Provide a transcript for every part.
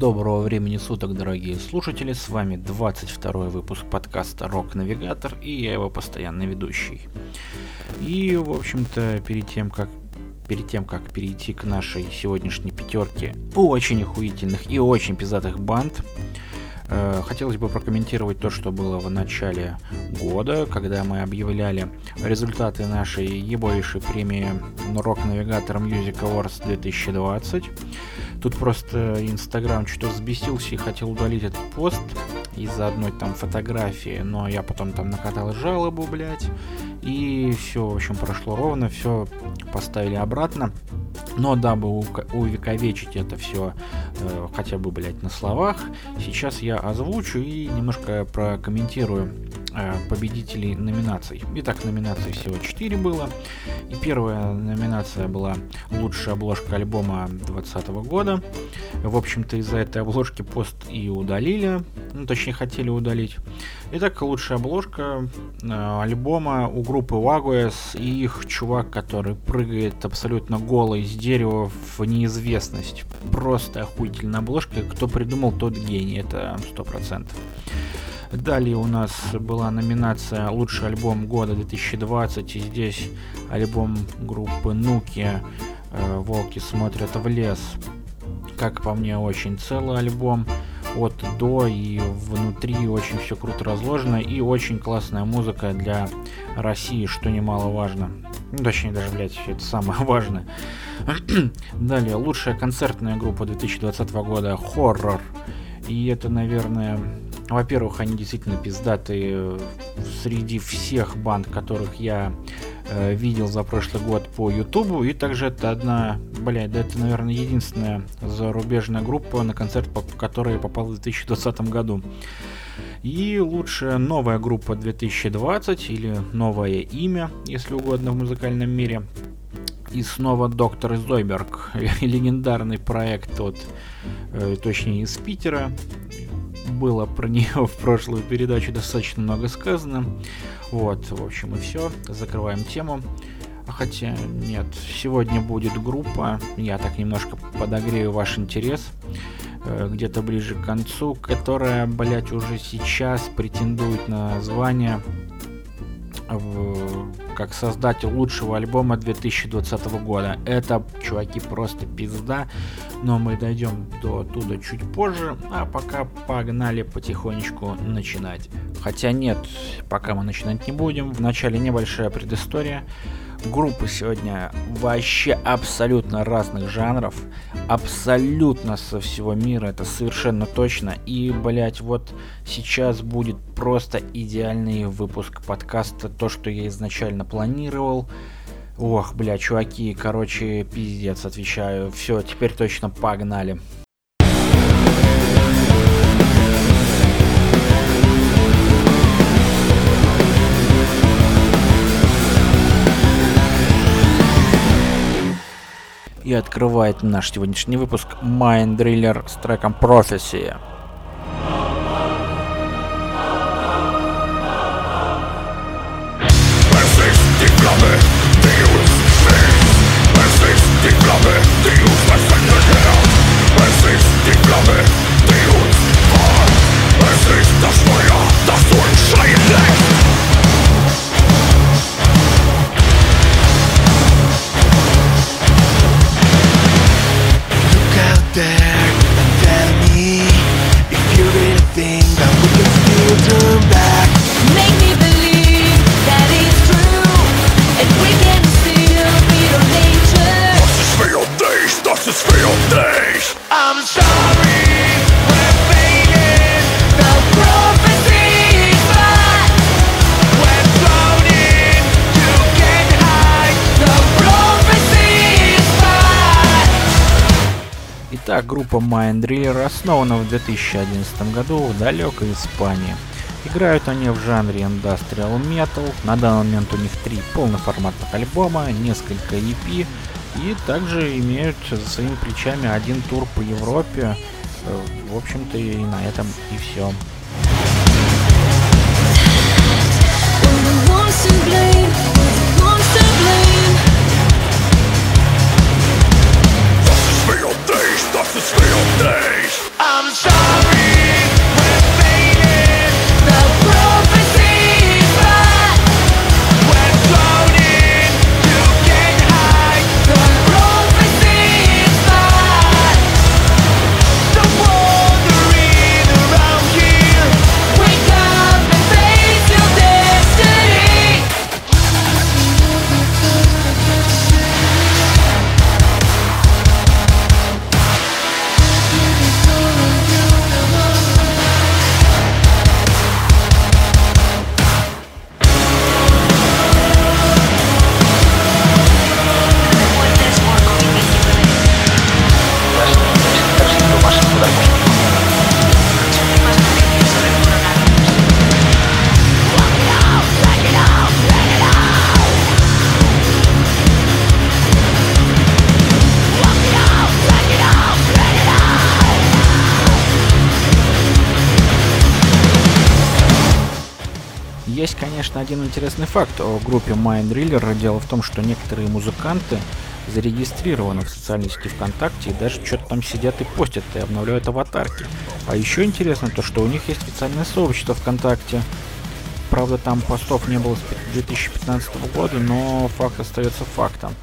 Доброго времени суток, дорогие слушатели, с вами 22 выпуск подкаста Рок Навигатор и я его постоянный ведущий. И, в общем-то, перед тем, как перед тем, как перейти к нашей сегодняшней пятерке очень охуительных и очень пиздатых банд, Хотелось бы прокомментировать то, что было в начале года, когда мы объявляли результаты нашей ебовейшей премии Rock Navigator Music Awards 2020. Тут просто Инстаграм что-то взбесился и хотел удалить этот пост из-за одной там фотографии, но я потом там накатал жалобу, блядь, и все, в общем, прошло ровно, все поставили обратно. Но дабы увековечить это все э, хотя бы, блядь, на словах, сейчас я озвучу и немножко прокомментирую победителей номинаций. Итак, номинаций всего 4 было. И первая номинация была лучшая обложка альбома 2020 года. В общем-то, из-за этой обложки пост и удалили. Ну, точнее, хотели удалить. Итак, лучшая обложка э, альбома у группы Wagoes и их чувак, который прыгает абсолютно голый с дерева в неизвестность. Просто охуительная обложка. Кто придумал, тот гений. Это сто процентов. Далее у нас была номинация «Лучший альбом года 2020». И здесь альбом группы Нуки э, «Волки смотрят в лес». Как по мне, очень целый альбом от до и внутри очень все круто разложено и очень классная музыка для России, что немаловажно. Ну, точнее, даже, блядь, это самое важное. Далее, лучшая концертная группа 2020 года «Хоррор». И это, наверное, во-первых, они действительно пиздатые среди всех банд, которых я э, видел за прошлый год по Ютубу. И также это одна, блядь, да это, наверное, единственная зарубежная группа, на концерт, по которой попал в 2020 году. И лучшая новая группа 2020 или новое имя, если угодно, в музыкальном мире. И снова Доктор Зойберг, легендарный проект от, э, точнее, из Питера, было про нее в прошлую передачу достаточно много сказано. Вот, в общем, и все. Закрываем тему. Хотя нет, сегодня будет группа, я так немножко подогрею ваш интерес, э, где-то ближе к концу, которая, блять, уже сейчас претендует на звание в, как создатель лучшего альбома 2020 года. Это, чуваки, просто пизда, но мы дойдем до туда чуть позже, а пока погнали потихонечку начинать. Хотя нет, пока мы начинать не будем, вначале небольшая предыстория группы сегодня вообще абсолютно разных жанров, абсолютно со всего мира, это совершенно точно. И, блять, вот сейчас будет просто идеальный выпуск подкаста, то, что я изначально планировал. Ох, бля, чуваки, короче, пиздец, отвечаю. Все, теперь точно погнали. И открывает наш сегодняшний выпуск Mind Driller с треком Prophecy. Итак, группа Mind Driller основана в 2011 году в далекой Испании. Играют они в жанре Industrial Metal. На данный момент у них три полноформатных альбома, несколько EP и также имеют за своими плечами один тур по Европе. Э, в общем-то и на этом и все. Das один интересный факт о группе Mind Driller. Дело в том, что некоторые музыканты зарегистрированы в социальной сети ВКонтакте и даже что-то там сидят и постят и обновляют аватарки. А еще интересно то, что у них есть специальное сообщество ВКонтакте. Правда, там постов не было с 2015 года, но факт остается фактом.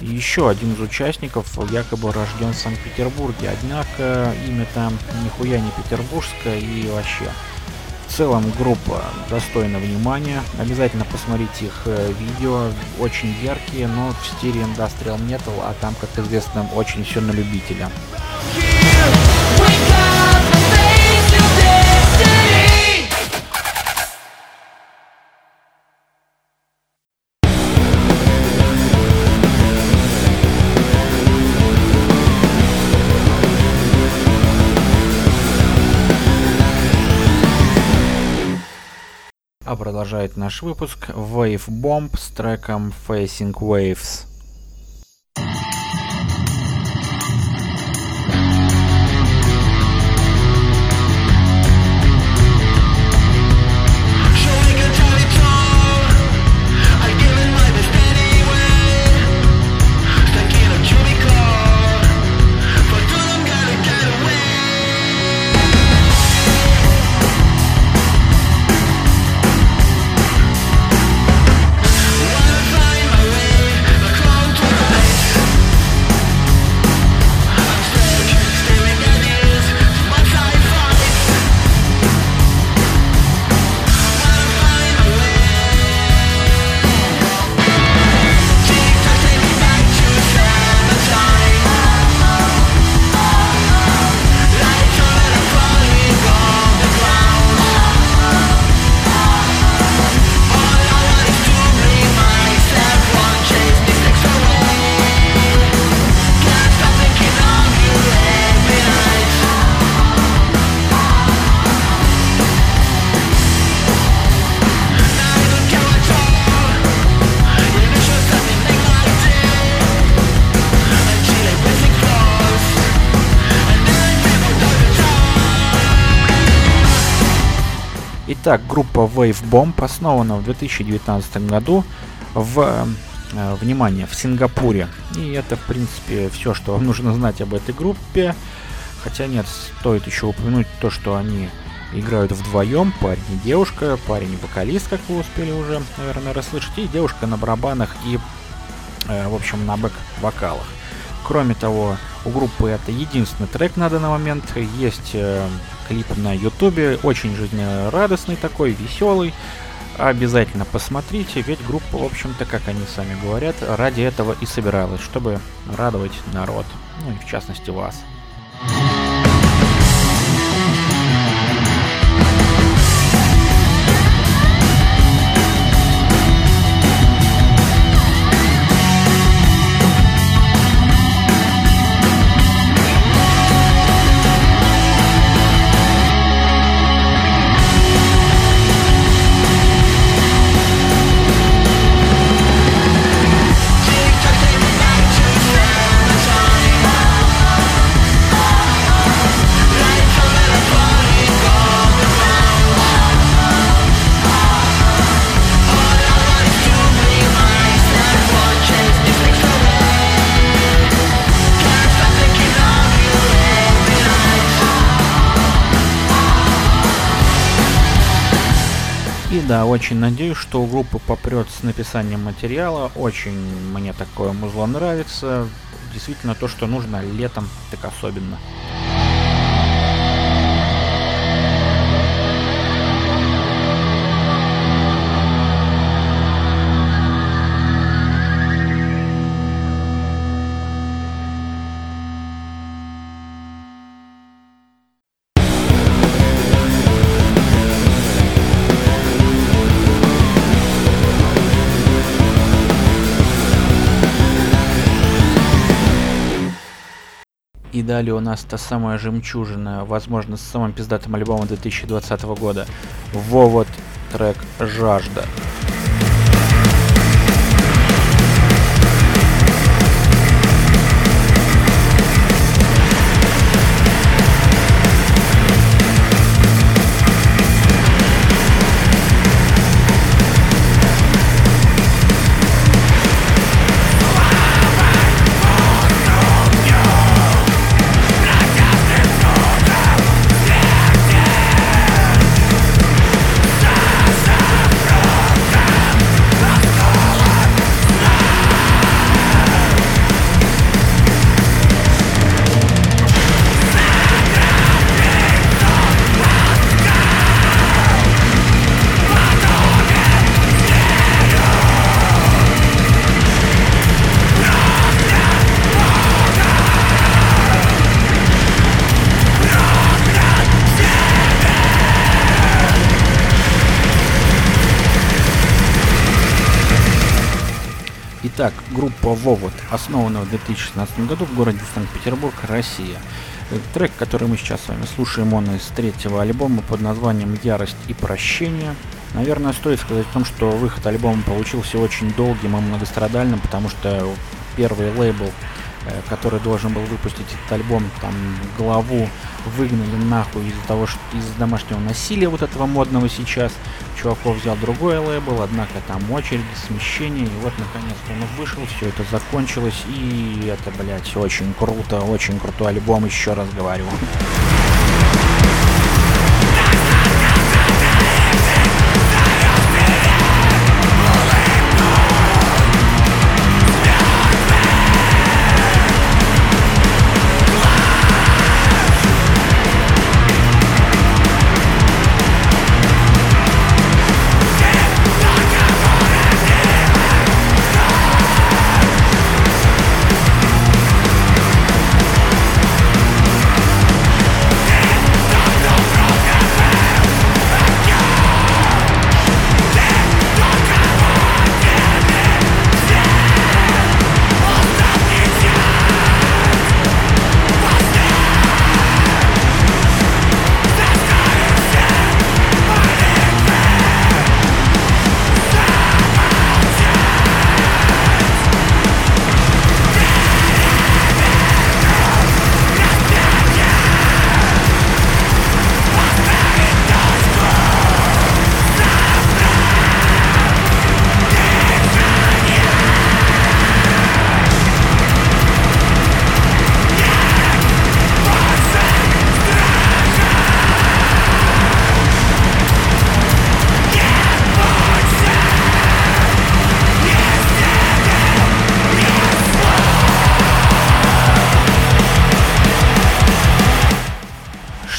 Еще один из участников якобы рожден в Санкт-Петербурге, однако имя там нихуя не петербургское и вообще. Целом группа достойна внимания. Обязательно посмотрите их э, видео. Очень яркие, но в стиле Industrial Metal, а там, как известно, очень все на любителя. Продолжает наш выпуск Wave Bomb с треком Facing Waves. Итак, группа Wave Bomb основана в 2019 году в, э, внимание, в Сингапуре. И это, в принципе, все, что вам нужно знать об этой группе. Хотя нет, стоит еще упомянуть то, что они играют вдвоем, парень и девушка, парень и вокалист, как вы успели уже, наверное, расслышать, и девушка на барабанах и, э, в общем, на бэк-вокалах. Кроме того, у группы это единственный трек на данный момент. Есть э, клип на ютубе, очень жизнерадостный такой, веселый. Обязательно посмотрите, ведь группа, в общем-то, как они сами говорят, ради этого и собиралась, чтобы радовать народ, ну и в частности вас. Да, очень надеюсь, что у группы попрет с написанием материала. Очень мне такое музло нравится. Действительно то, что нужно летом, так особенно. И далее у нас та самая жемчужина, возможно, с самым пиздатым альбомом 2020 года. Вовод трек «Жажда». Итак, Вовод, основана в 2016 году в городе Санкт-Петербург, Россия. Трек, который мы сейчас с вами слушаем, он из третьего альбома под названием «Ярость и прощение». Наверное, стоит сказать о том, что выход альбома получился очень долгим и многострадальным, потому что первый лейбл который должен был выпустить этот альбом, там главу выгнали нахуй из-за того, что из домашнего насилия вот этого модного сейчас. Чуваков взял другой лейбл, однако там очереди, смещение, и вот наконец-то он вышел, все это закончилось, и это, блядь, очень круто, очень крутой альбом, еще раз говорю.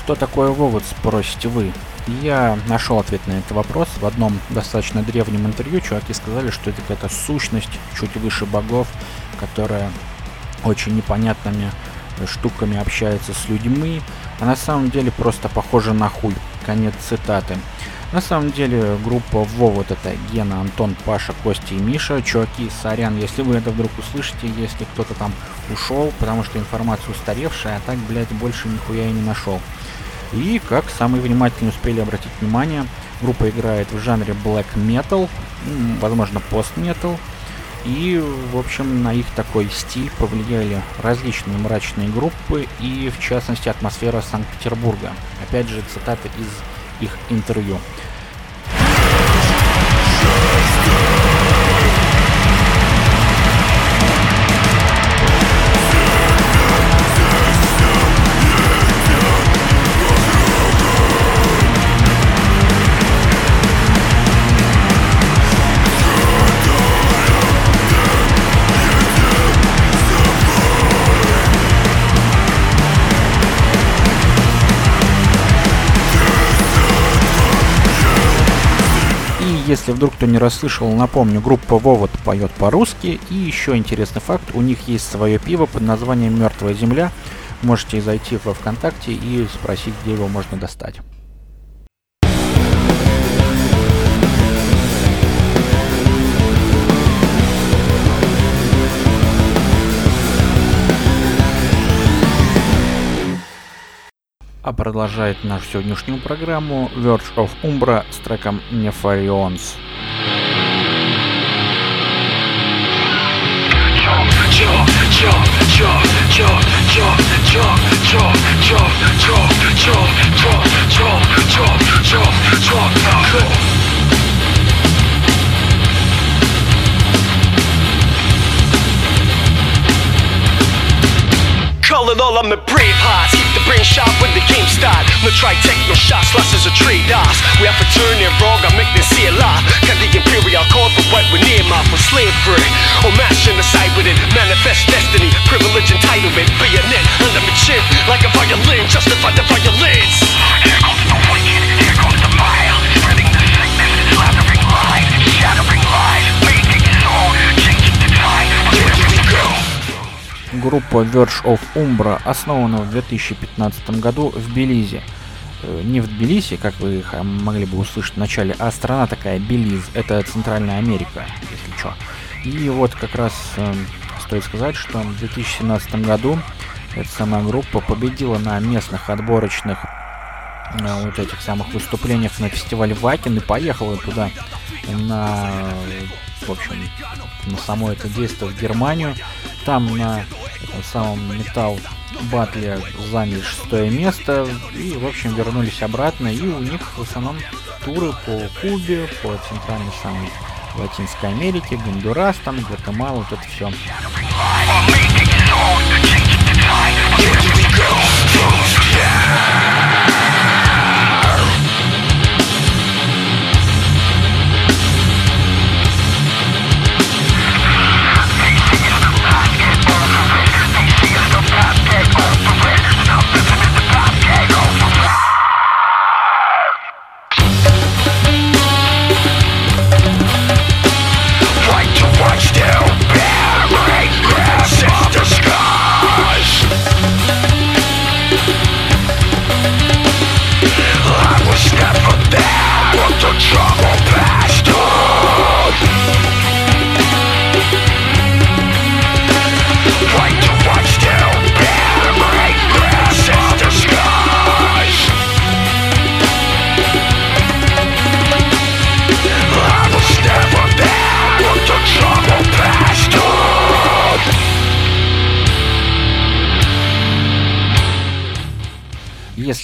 Что такое вывод, спросите вы? Я нашел ответ на этот вопрос. В одном достаточно древнем интервью чуваки сказали, что это какая-то сущность чуть выше богов, которая очень непонятными штуками общается с людьми, а на самом деле просто похожа на хуй. Конец цитаты. На самом деле группа Вовод это Гена, Антон, Паша, Костя и Миша. Чуваки, сорян, если вы это вдруг услышите, если кто-то там ушел, потому что информация устаревшая, а так, блядь, больше нихуя и не нашел. И, как самые внимательные успели обратить внимание, группа играет в жанре black metal, возможно, post-metal, и, в общем, на их такой стиль повлияли различные мрачные группы и, в частности, атмосфера Санкт-Петербурга. Опять же, цитаты из их интервью. Если вдруг кто не расслышал, напомню, группа Вовод поет по-русски. И еще интересный факт, у них есть свое пиво под названием «Мертвая земля». Можете зайти во ВКонтакте и спросить, где его можно достать. А продолжает нашу сегодняшнюю программу Verge of Umbra с треком Nefarions. Calling all of my brave hearts the brain sharp when the game start. No try take no shots, lost is a trade-offs We have to turn it wrong, I make them see a lot. Got the imperial call for what we near my for slavery? Or the side with it Manifest destiny, privilege, Группа Verge of Umbra основана в 2015 году в Белизе. Э, не в Тбилиси, как вы могли бы услышать в начале, а страна такая Белиз, это Центральная Америка, если что. И вот как раз э, стоит сказать, что в 2017 году эта самая группа победила на местных отборочных э, вот этих самых выступлениях на фестивале Вакин и поехала туда на, в общем, на само это действие в Германию. Там на этом самом металл батле заняли шестое место и, в общем, вернулись обратно. И у них в основном туры по Кубе, по центральной самой Латинской Америке, Гондурас, там, Гватемала, вот это все.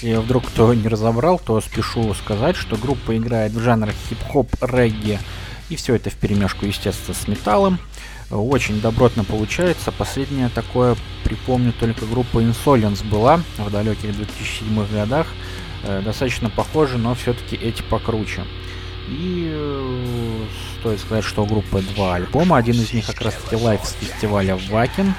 Если вдруг кто не разобрал, то спешу сказать, что группа играет в жанрах хип-хоп, регги, и все это в перемешку, естественно, с металлом. Очень добротно получается. Последнее такое, припомню, только группа Insolence была в далеких 2007 годах. Э, достаточно похоже, но все-таки эти покруче. И э, стоит сказать, что у группы два альбома. Один из них как раз таки live с фестиваля Wacken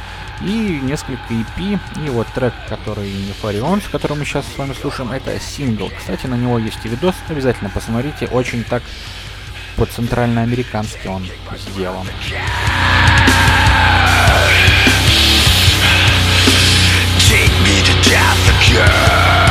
и несколько EP. И вот трек, который Нефарион, с которым мы сейчас с вами слушаем, это сингл. Кстати, на него есть и видос, обязательно посмотрите. Очень так по-центральноамерикански он сделан. Take me to death.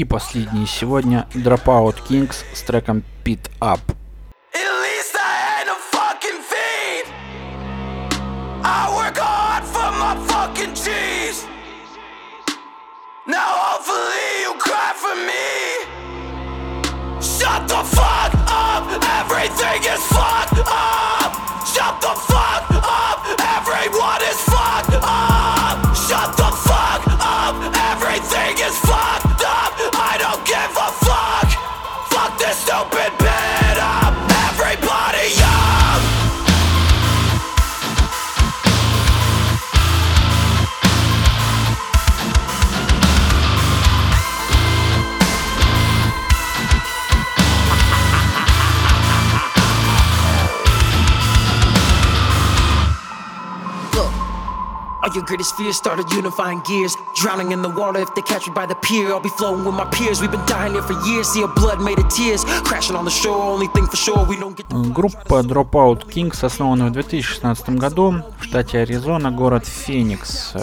И последний сегодня Dropout Kings с треком Pit Up. Now hopefully you cry for me Shut the fuck up, everything your greatest fears started unifying gears. Drowning in the water if they catch me by the pier. I'll be flowing with my peers. We've been dying here for years. See a blood made of tears. Crashing on the shore. Only thing for sure we don't get. Группа Dropout Kings основана в 2016 году в штате Аризона, город Феникс.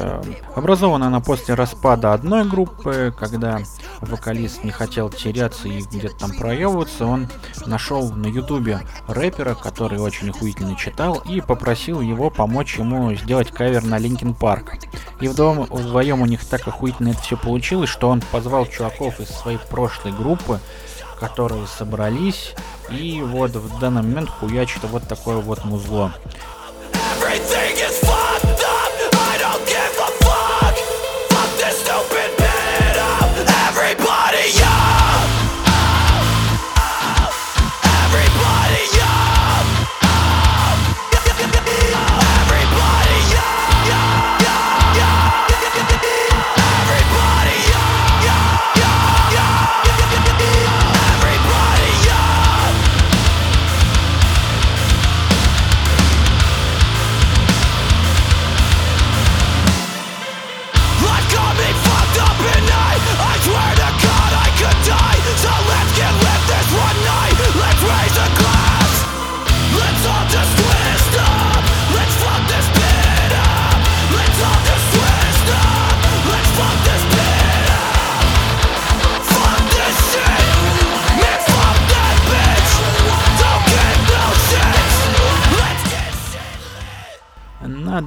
Образована она после распада одной группы, когда вокалист не хотел теряться и где-то там проебываться, он нашел на ютубе рэпера, который очень охуительно читал, и попросил его помочь ему сделать кавер на Linkin Park. И вдвоем, вдвоем у них так охуительно это все получилось, что он позвал чуваков из своей прошлой группы, которые собрались, и вот в данный момент хуячит вот такое вот музло. Everything is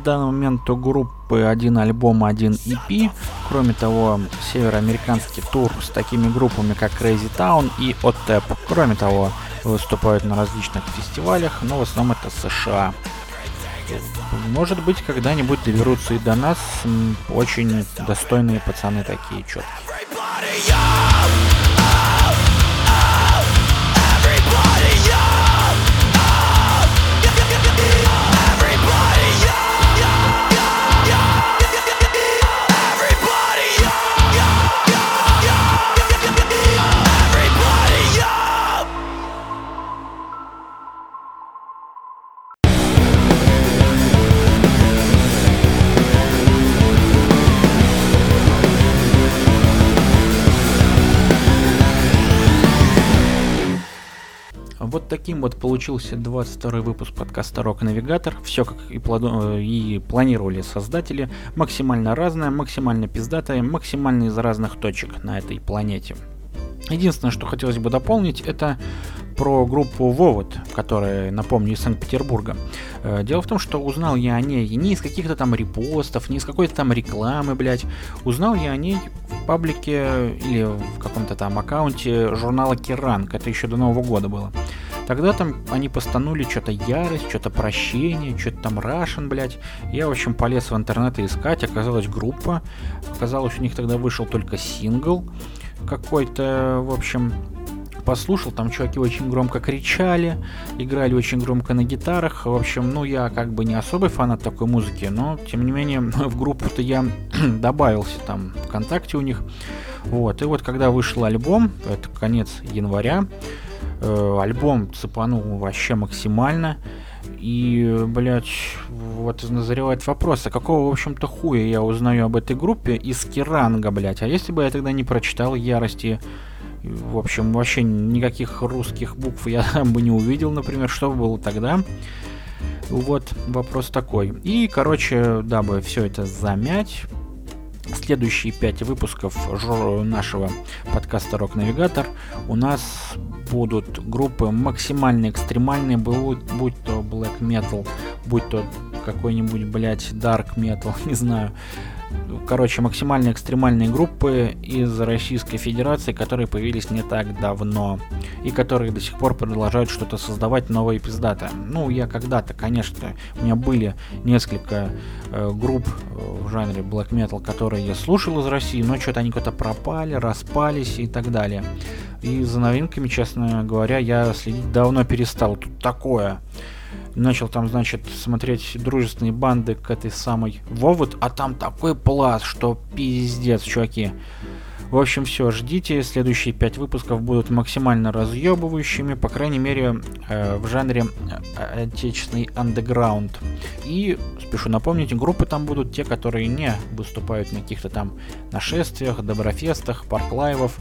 данный момент у группы один альбом, один EP. Кроме того, североамериканский тур с такими группами, как Crazy Town и OTEP. Кроме того, выступают на различных фестивалях, но в основном это США. Может быть, когда-нибудь доберутся и до нас очень достойные пацаны такие четкие. Таким вот получился 22 выпуск подкаста Рок Навигатор. Все как и, плану... и планировали создатели. Максимально разное, максимально пиздатое, максимально из разных точек на этой планете. Единственное, что хотелось бы дополнить, это про группу Вовод, которая, напомню, из Санкт-Петербурга. Э, дело в том, что узнал я о ней не из каких-то там репостов, не из какой-то там рекламы, блядь. Узнал я о ней в паблике или в каком-то там аккаунте журнала Керанг. Это еще до Нового года было. Тогда там они постанули что-то ярость, что-то прощение, что-то там Russian, блядь. Я, в общем, полез в интернет искать, оказалась группа. Оказалось, у них тогда вышел только сингл какой-то, в общем, послушал, там чуваки очень громко кричали, играли очень громко на гитарах. В общем, ну я как бы не особый фанат такой музыки, но тем не менее в группу-то я добавился там ВКонтакте у них. Вот, и вот когда вышел альбом, это конец января, э, альбом цепанул вообще максимально. И, блядь, вот назревает вопрос, а какого, в общем-то, хуя я узнаю об этой группе из Керанга, блядь? А если бы я тогда не прочитал Ярости в общем, вообще никаких русских букв я бы не увидел, например, что было тогда. Вот вопрос такой. И, короче, дабы все это замять, следующие пять выпусков нашего подкаста Рок Навигатор у нас будут группы максимально экстремальные, будь то black metal, будь то какой-нибудь, блядь, dark metal, не знаю короче, максимально экстремальные группы из Российской Федерации, которые появились не так давно и которые до сих пор продолжают что-то создавать новое и пиздатое. Ну, я когда-то, конечно, у меня были несколько э, групп э, в жанре black metal, которые я слушал из России, но что-то они куда-то пропали, распались и так далее. И за новинками, честно говоря, я следить давно перестал. Тут такое начал там, значит, смотреть дружественные банды к этой самой Вовод, а там такой пласт, что пиздец, чуваки. В общем, все, ждите, следующие пять выпусков будут максимально разъебывающими, по крайней мере, э, в жанре э, отечественный андеграунд. И, спешу напомнить, группы там будут те, которые не выступают на каких-то там нашествиях, доброфестах, парклайвов.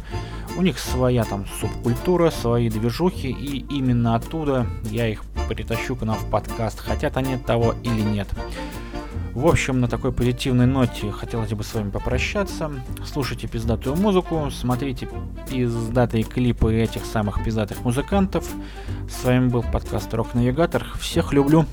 У них своя там субкультура, свои движухи, и именно оттуда я их притащу к нам в подкаст, хотят они того или нет. В общем, на такой позитивной ноте хотелось бы с вами попрощаться. Слушайте пиздатую музыку, смотрите пиздатые клипы этих самых пиздатых музыкантов. С вами был подкаст Рок Навигатор. Всех люблю.